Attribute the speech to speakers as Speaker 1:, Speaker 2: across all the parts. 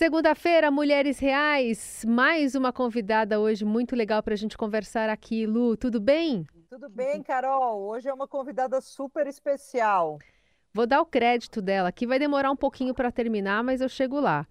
Speaker 1: Segunda-feira, Mulheres Reais. Mais uma convidada hoje muito legal para a gente conversar aqui. Lu, tudo bem?
Speaker 2: Tudo bem, Carol. Hoje é uma convidada super especial.
Speaker 1: Vou dar o crédito dela, aqui vai demorar um pouquinho para terminar, mas eu chego lá.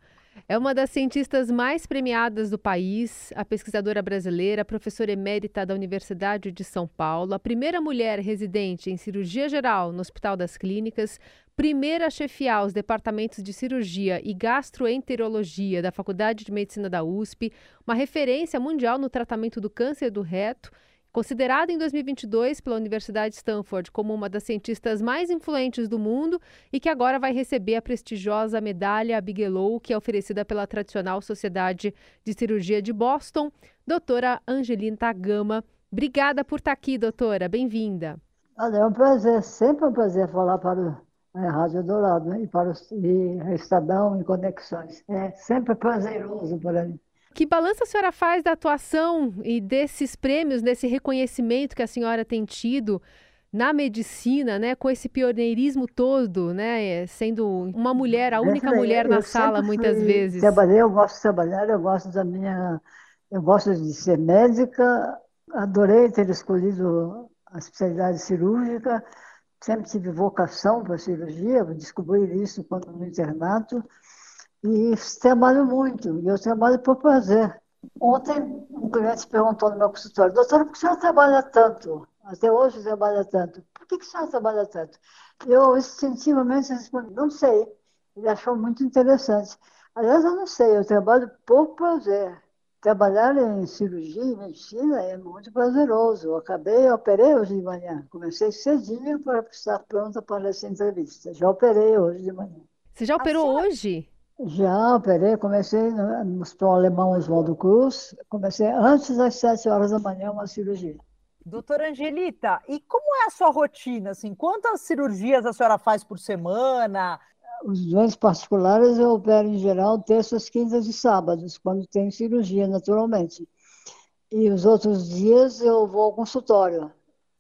Speaker 1: É uma das cientistas mais premiadas do país, a pesquisadora brasileira, professora emérita da Universidade de São Paulo, a primeira mulher residente em cirurgia geral no Hospital das Clínicas, primeira a chefiar os departamentos de cirurgia e gastroenterologia da Faculdade de Medicina da USP, uma referência mundial no tratamento do câncer do reto Considerada em 2022 pela Universidade de Stanford como uma das cientistas mais influentes do mundo e que agora vai receber a prestigiosa medalha Bigelow, que é oferecida pela tradicional Sociedade de Cirurgia de Boston, doutora Angelina Gama. Obrigada por estar aqui, doutora. Bem-vinda.
Speaker 3: é um prazer, sempre um prazer falar para a Rádio Dourado né? e para o Estadão e Conexões. É sempre prazeroso para mim.
Speaker 1: Que balanço a senhora faz da atuação e desses prêmios, desse reconhecimento que a senhora tem tido na medicina, né, com esse pioneirismo todo, né, sendo uma mulher, a única mulher na sala muitas vezes.
Speaker 3: Trabalhei, eu gosto de trabalhar, eu gosto da minha, eu gosto de ser médica, adorei ter escolhido a especialidade cirúrgica, sempre tive vocação para cirurgia, descobri isso quando no internato. E trabalho muito, e eu trabalho por prazer. Ontem, um cliente perguntou no meu consultório, doutora, por que a senhora trabalha tanto? Até hoje trabalha tanto. Por que, a senhora trabalha tanto? Eu instintivamente respondi, não sei. Ele achou muito interessante. Aliás, eu não sei, eu trabalho por prazer. Trabalhar em cirurgia e medicina é muito prazeroso. Eu acabei, eu operei hoje de manhã. Comecei cedinho para estar pronta para essa entrevista. Já operei hoje de manhã.
Speaker 1: Você já operou senhora... hoje?
Speaker 3: Já operei, comecei no Hospital Alemão Oswaldo Cruz, comecei antes das sete horas da manhã uma cirurgia.
Speaker 2: Doutora Angelita, e como é a sua rotina? Assim, quantas cirurgias a senhora faz por semana?
Speaker 3: Os doentes particulares eu opero em geral terças, quintas e sábados, quando tem cirurgia, naturalmente. E os outros dias eu vou ao consultório.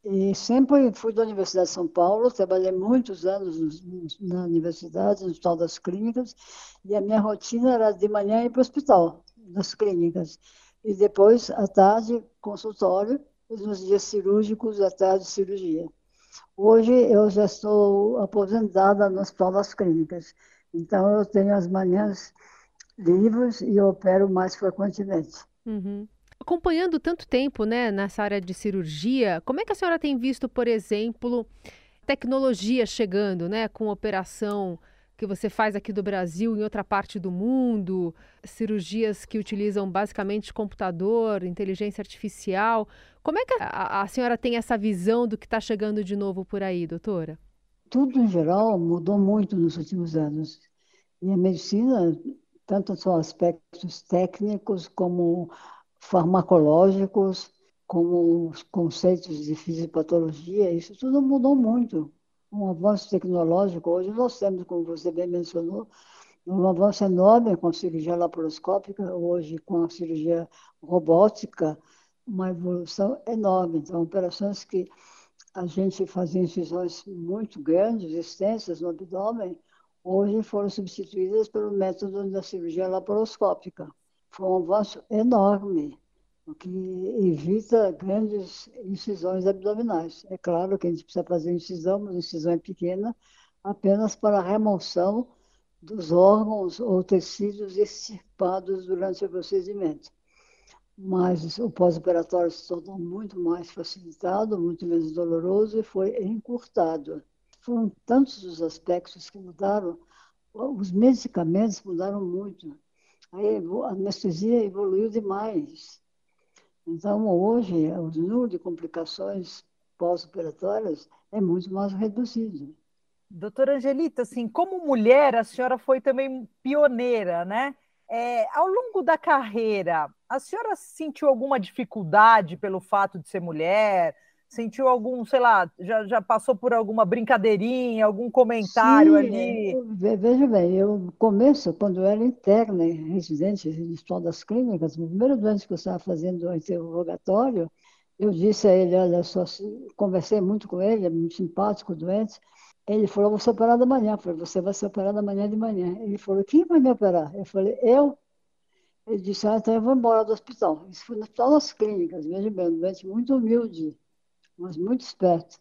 Speaker 3: E sempre fui da Universidade de São Paulo, trabalhei muitos anos na universidade, no Hospital das Clínicas, e a minha rotina era de manhã ir para o hospital, nas clínicas. E depois, à tarde, consultório, e nos dias cirúrgicos, à tarde, cirurgia. Hoje eu já estou aposentada Hospital das Clínicas, então eu tenho as manhãs livres e opero mais frequentemente.
Speaker 1: Uhum acompanhando tanto tempo né, nessa área de cirurgia, como é que a senhora tem visto, por exemplo, tecnologia chegando, né, com operação que você faz aqui do Brasil em outra parte do mundo, cirurgias que utilizam basicamente computador, inteligência artificial. Como é que a, a senhora tem essa visão do que está chegando de novo por aí, doutora?
Speaker 3: Tudo em geral mudou muito nos últimos anos. E a medicina, tanto são aspectos técnicos como farmacológicos, como os conceitos de fisiopatologia, isso tudo mudou muito. Um avanço tecnológico, hoje nós temos, como você bem mencionou, um avanço enorme com a cirurgia laparoscópica, hoje com a cirurgia robótica, uma evolução enorme. Então, operações que a gente fazia incisões muito grandes, extensas no abdômen, hoje foram substituídas pelo método da cirurgia laparoscópica. Foi um avanço enorme, o que evita grandes incisões abdominais. É claro que a gente precisa fazer incisão, mas a incisão é pequena, apenas para a remoção dos órgãos ou tecidos extirpados durante o procedimento. Mas o pós-operatório se tornou muito mais facilitado, muito menos doloroso e foi encurtado. Foram tantos os aspectos que mudaram, os medicamentos mudaram muito a anestesia evoluiu demais. Então, hoje, o número de complicações pós-operatórias é muito mais reduzido.
Speaker 2: Doutora Angelita, assim, como mulher, a senhora foi também pioneira, né? É, ao longo da carreira, a senhora sentiu alguma dificuldade pelo fato de ser mulher? Sentiu algum, sei lá, já, já passou por alguma brincadeirinha, algum comentário
Speaker 3: Sim,
Speaker 2: ali?
Speaker 3: veja bem, eu no começo, quando eu era interna, residente no Hospital das Clínicas, no primeiro doente que eu estava fazendo o interrogatório, eu disse a ele, olha só, conversei muito com ele, é muito simpático o doente, Ele falou, vou ser operado amanhã. Eu falei, você vai ser operado amanhã de manhã. Ele falou, quem vai me operar? Eu falei, eu. Ele disse, ah, então eu vou embora do hospital. Isso foi no Hospital das Clínicas, veja bem, doente muito humilde, mas muito esperto.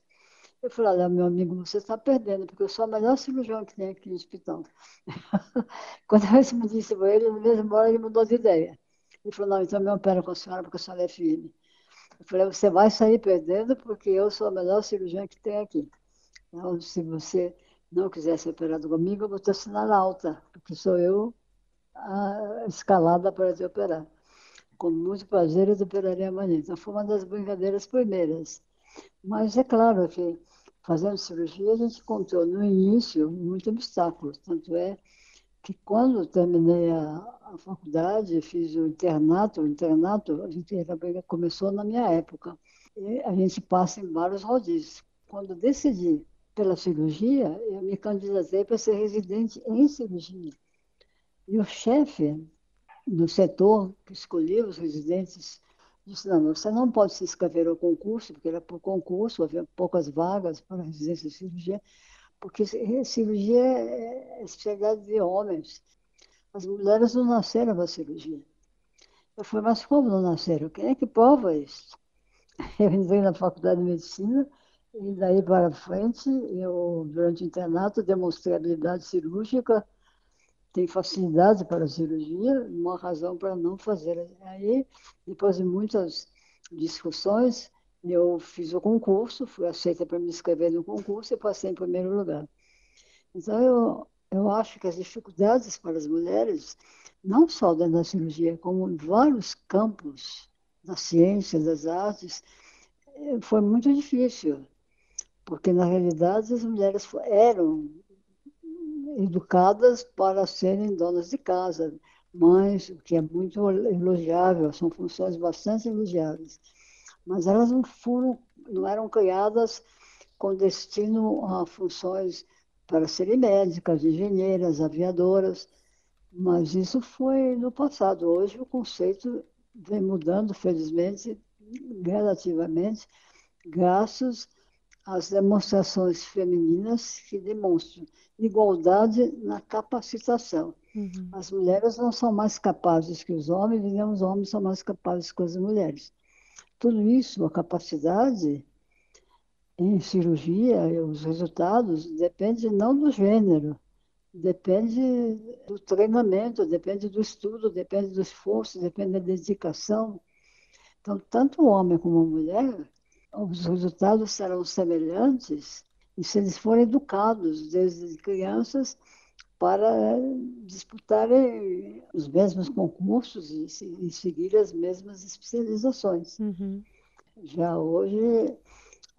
Speaker 3: Eu falei, olha, meu amigo, você está perdendo, porque eu sou a melhor cirurgião que tem aqui no hospital. Quando eu me disse para ele, na mesma hora ele mudou de ideia. Ele falou, não, então me opera com a senhora, porque a senhora é firme. Eu falei, você vai sair perdendo, porque eu sou a melhor cirurgiã que tem aqui. Então, se você não quiser ser operado comigo, eu vou te assinar alta, porque sou eu escalada para te operar. Com muito prazer, eu te operaria amanhã. Então, foi uma das brincadeiras primeiras. Mas é claro que, fazendo cirurgia, a gente encontrou no início muitos obstáculos. Tanto é que, quando terminei a, a faculdade, fiz o internato, o internato, a gente começou na minha época. E a gente passa em vários rodízios. Quando decidi pela cirurgia, eu me candidatei para ser residente em cirurgia. E o chefe do setor que escolheu os residentes disse: não, você não pode se inscrever ao concurso, porque era por concurso, havia poucas vagas para residência de cirurgia, porque cirurgia é especialidade de homens. As mulheres não nasceram para cirurgia. Eu falei, mas como não nasceram? Quem é que prova isso? Eu entrei na faculdade de medicina e daí para frente, eu, durante o internato, demonstrei habilidade cirúrgica, tenho facilidade para a cirurgia, uma razão para não fazer. Aí, depois de muitas discussões, eu fiz o concurso, fui aceita para me inscrever no concurso e passei em primeiro lugar. Então, eu, eu acho que as dificuldades para as mulheres, não só dentro da cirurgia, como em vários campos da ciência, das artes, eh, foi muito difícil porque na realidade as mulheres eram educadas para serem donas de casa, mães, o que é muito elogiável, são funções bastante elogiáveis. Mas elas não foram, não eram criadas com destino a funções para serem médicas, engenheiras, aviadoras, mas isso foi no passado. Hoje o conceito vem mudando, felizmente, gradativamente, graças as demonstrações femininas que demonstram igualdade na capacitação. Uhum. As mulheres não são mais capazes que os homens, e os homens são mais capazes que as mulheres. Tudo isso, a capacidade em cirurgia, os resultados, depende não do gênero, depende do treinamento, depende do estudo, depende do esforço, depende da dedicação. Então, tanto o homem como a mulher os resultados serão semelhantes e se eles forem educados desde crianças para disputarem os mesmos concursos e, e seguir as mesmas especializações. Uhum. Já hoje,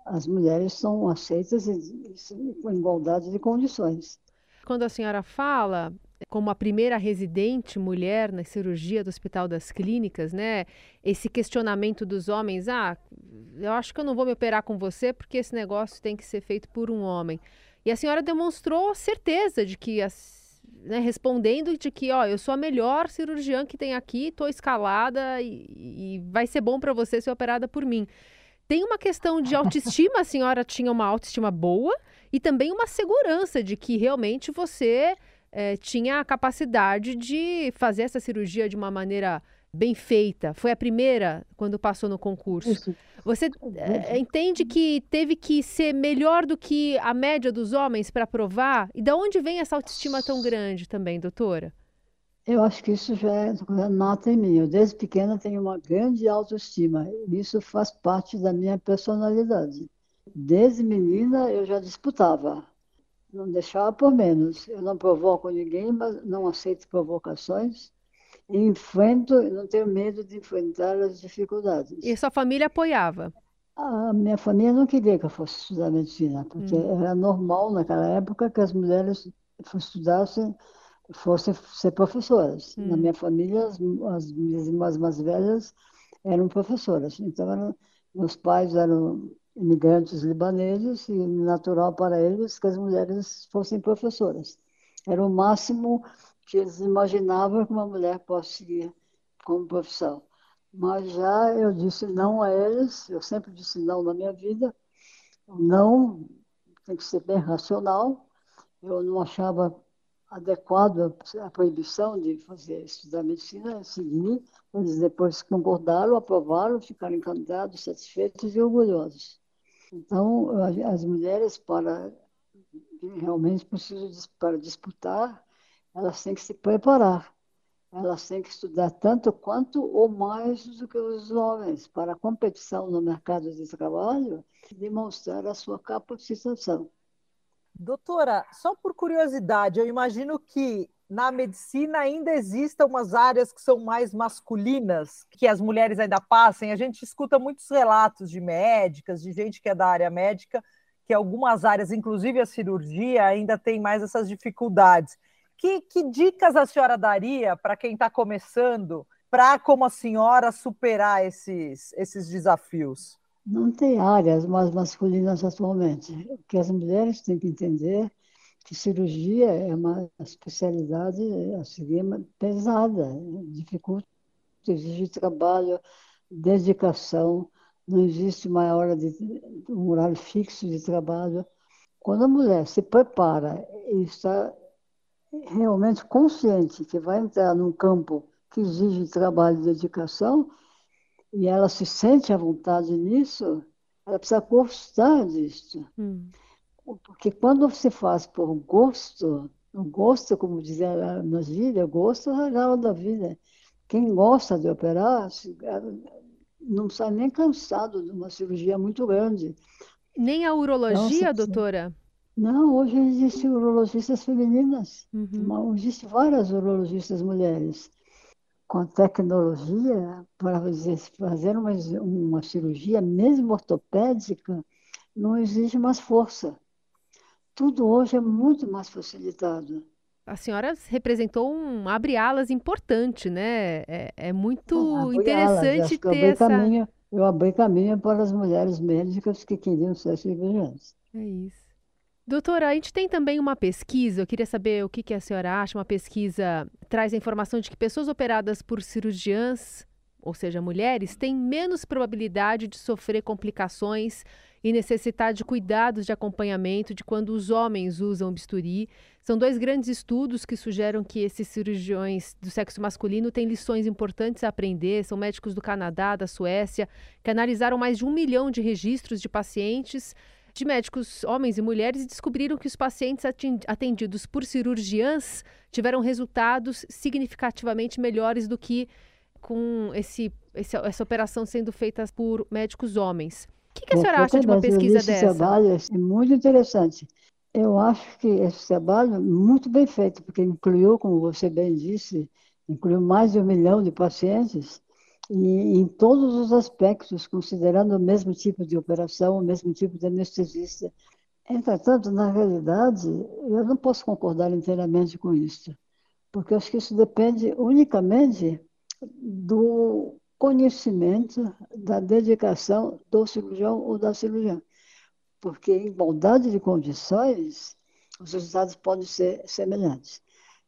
Speaker 3: as mulheres são aceitas com igualdade de condições.
Speaker 1: Quando a senhora fala como a primeira residente mulher na cirurgia do Hospital das Clínicas, né? Esse questionamento dos homens, ah, eu acho que eu não vou me operar com você porque esse negócio tem que ser feito por um homem. E a senhora demonstrou certeza de que, né, respondendo de que, ó, eu sou a melhor cirurgiã que tem aqui, estou escalada e, e vai ser bom para você ser operada por mim. Tem uma questão de autoestima, a senhora tinha uma autoestima boa e também uma segurança de que realmente você é, tinha a capacidade de fazer essa cirurgia de uma maneira bem feita. Foi a primeira quando passou no concurso. Isso. Você é, entende que teve que ser melhor do que a média dos homens para provar? E da onde vem essa autoestima tão grande também, doutora?
Speaker 3: Eu acho que isso já é nota em mim. Eu, desde pequena, tenho uma grande autoestima. Isso faz parte da minha personalidade. Desde menina, eu já disputava não deixava por menos. Eu não provoco ninguém, mas não aceito provocações. E enfrento, não tenho medo de enfrentar as dificuldades.
Speaker 1: E sua família apoiava?
Speaker 3: A minha família não queria que eu fosse estudar medicina, porque hum. era normal naquela época que as mulheres estudassem, fossem ser professoras. Hum. Na minha família, as, as minhas irmãs mais velhas eram professoras. Então, eram, meus pais eram imigrantes libaneses e natural para eles que as mulheres fossem professoras. Era o máximo que eles imaginavam que uma mulher possa seguir como profissão. Mas já eu disse não a eles, eu sempre disse não na minha vida. Não tem que ser bem racional. Eu não achava adequado a proibição de fazer estudar medicina, seguir, eles depois concordaram, aprovaram, ficaram encantados, satisfeitos e orgulhosos. Então, as mulheres, para realmente precisam para disputar, elas têm que se preparar. Elas têm que estudar tanto quanto ou mais do que os homens para a competição no mercado de trabalho, demonstrar a sua capacitação.
Speaker 2: Doutora, só por curiosidade, eu imagino que na medicina ainda existam umas áreas que são mais masculinas, que as mulheres ainda passem. A gente escuta muitos relatos de médicas, de gente que é da área médica, que algumas áreas, inclusive a cirurgia, ainda tem mais essas dificuldades. Que, que dicas a senhora daria para quem está começando, para, como a senhora, superar esses, esses desafios?
Speaker 3: Não tem áreas mais masculinas atualmente. O que as mulheres têm que entender que cirurgia é uma especialidade a seguir pesada, dificulta, exige trabalho, dedicação, não existe uma hora de um horário fixo de trabalho. Quando a mulher se prepara e está realmente consciente que vai entrar num campo que exige trabalho e dedicação, e ela se sente à vontade nisso, ela precisa gostar disso. Hum. Porque quando você faz por gosto, o gosto, como dizia na gíria, gosto é o regalo da vida. Quem gosta de operar não sai nem cansado de uma cirurgia muito grande.
Speaker 1: Nem a urologia, então, doutora?
Speaker 3: Não, hoje existem urologistas femininas. Uhum. Existem várias urologistas mulheres com tecnologia para fazer uma, uma cirurgia, mesmo ortopédica, não exige mais força. Tudo hoje é muito mais facilitado.
Speaker 1: A senhora representou um abre-alas importante, né? É, é muito interessante ter
Speaker 3: eu
Speaker 1: essa...
Speaker 3: Caminho, eu abri caminho para as mulheres médicas que queriam ser cirurgiãs.
Speaker 1: É isso. Doutora, a gente tem também uma pesquisa, eu queria saber o que, que a senhora acha. Uma pesquisa traz a informação de que pessoas operadas por cirurgiãs, ou seja, mulheres, têm menos probabilidade de sofrer complicações e necessitar de cuidados de acompanhamento de quando os homens usam bisturi. São dois grandes estudos que sugerem que esses cirurgiões do sexo masculino têm lições importantes a aprender. São médicos do Canadá, da Suécia, que analisaram mais de um milhão de registros de pacientes de médicos homens e mulheres e descobriram que os pacientes atendidos por cirurgiãs tiveram resultados significativamente melhores do que com esse, esse essa operação sendo feita por médicos homens. O que, que a senhora acha de uma pesquisa esse dessa?
Speaker 3: trabalho é muito interessante. Eu acho que esse trabalho é muito bem feito, porque incluiu, como você bem disse, incluiu mais de um milhão de pacientes e em todos os aspectos, considerando o mesmo tipo de operação, o mesmo tipo de anestesista. Entretanto, na realidade, eu não posso concordar inteiramente com isso, porque acho que isso depende unicamente do conhecimento, da dedicação do cirurgião ou da cirurgiã. Porque em igualdade de condições, os resultados podem ser semelhantes.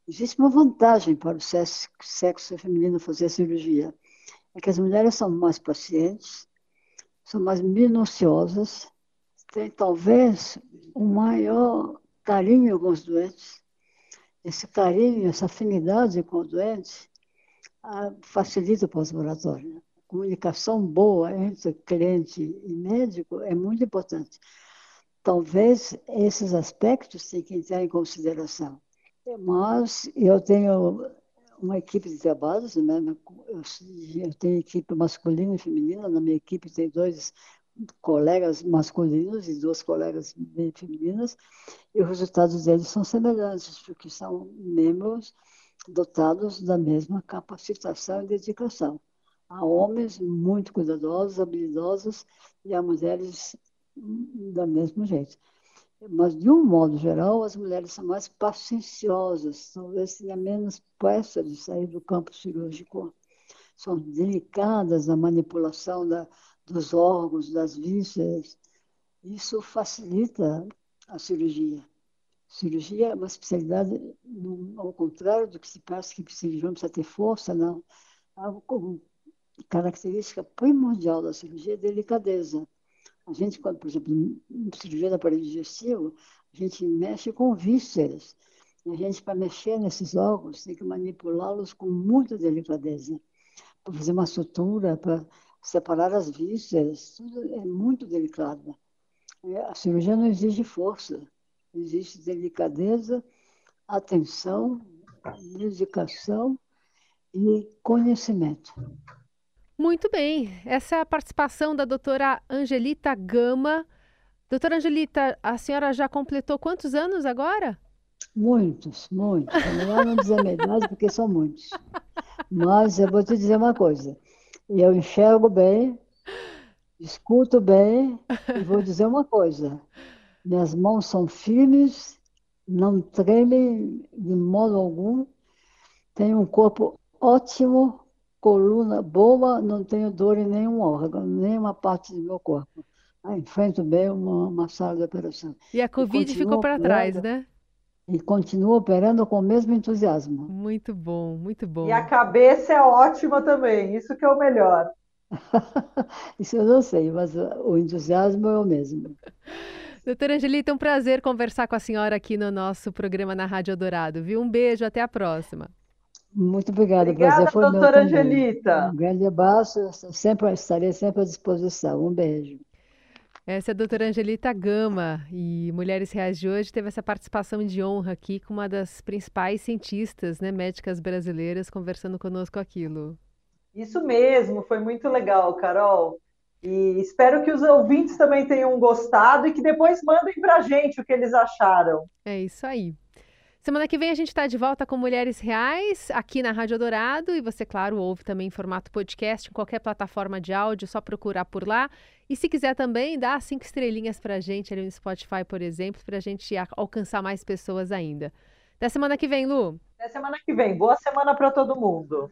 Speaker 3: Existe uma vantagem para o sexo feminino fazer cirurgia é que as mulheres são mais pacientes, são mais minuciosas, têm talvez um maior carinho com os doentes. Esse carinho, essa afinidade com o doente ah, facilita o pós-operatório. A comunicação boa entre cliente e médico é muito importante. Talvez esses aspectos tenham que entrar em consideração. Mas eu tenho uma equipe de trabalhos, né? eu tenho equipe masculina e feminina, na minha equipe tem dois colegas masculinos e duas colegas femininas, e os resultados deles são semelhantes, porque são membros dotados da mesma capacitação e dedicação. Há homens muito cuidadosos, habilidosos, e há mulheres do mesmo jeito. Mas, de um modo geral, as mulheres são mais pacienciosas, talvez tenha menos pressa de sair do campo cirúrgico. São delicadas na manipulação da, dos órgãos, das vísceras. Isso facilita a cirurgia. Cirurgia é uma especialidade, ao contrário do que se pensa que o cirurgião precisa ter força, não. A característica primordial da cirurgia é delicadeza. A gente, quando, por exemplo, cirurgia do aparelho digestivo, a gente mexe com vísceras. E a gente, para mexer nesses órgãos, tem que manipulá-los com muita delicadeza. Para fazer uma sutura, para separar as vísceras, tudo é muito delicado. A cirurgia não exige força, existe delicadeza, atenção, dedicação e conhecimento.
Speaker 1: Muito bem. Essa é a participação da doutora Angelita Gama. Doutora Angelita, a senhora já completou quantos anos agora?
Speaker 3: Muitos, muitos. É melhor não dizer idade, porque são muitos. Mas eu vou te dizer uma coisa. Eu enxergo bem, escuto bem e vou dizer uma coisa. Minhas mãos são firmes, não tremem de modo algum. Tenho um corpo ótimo, coluna boa, não tenho dor em nenhum órgão, nenhuma parte do meu corpo. Aí enfrento bem uma, uma sala de operação.
Speaker 1: E a Covid e ficou para trás, né?
Speaker 3: E continuo operando com o mesmo entusiasmo.
Speaker 1: Muito bom, muito bom.
Speaker 2: E a cabeça é ótima também, isso que é o melhor.
Speaker 3: isso eu não sei, mas o entusiasmo é o mesmo.
Speaker 1: Doutora Angelita, é um prazer conversar com a senhora aqui no nosso programa na Rádio Dourado, viu? Um beijo, até a próxima.
Speaker 3: Muito obrigada.
Speaker 2: Obrigada,
Speaker 3: prazer foi
Speaker 2: doutora
Speaker 3: meu
Speaker 2: Angelita.
Speaker 3: Um grande abraço, sempre, estarei sempre à disposição. Um beijo.
Speaker 1: Essa é a doutora Angelita Gama e Mulheres Reais de hoje teve essa participação de honra aqui com uma das principais cientistas, né, médicas brasileiras, conversando conosco aquilo.
Speaker 2: Isso mesmo, foi muito legal, Carol. E espero que os ouvintes também tenham gostado e que depois mandem para a gente o que eles acharam.
Speaker 1: É isso aí. Semana que vem a gente está de volta com Mulheres Reais aqui na Rádio Dourado e você, claro, ouve também em formato podcast em qualquer plataforma de áudio, só procurar por lá. E se quiser também, dá cinco estrelinhas para a gente ali no Spotify, por exemplo, para a gente alcançar mais pessoas ainda. Até semana que vem, Lu.
Speaker 2: Até semana que vem. Boa semana para todo mundo.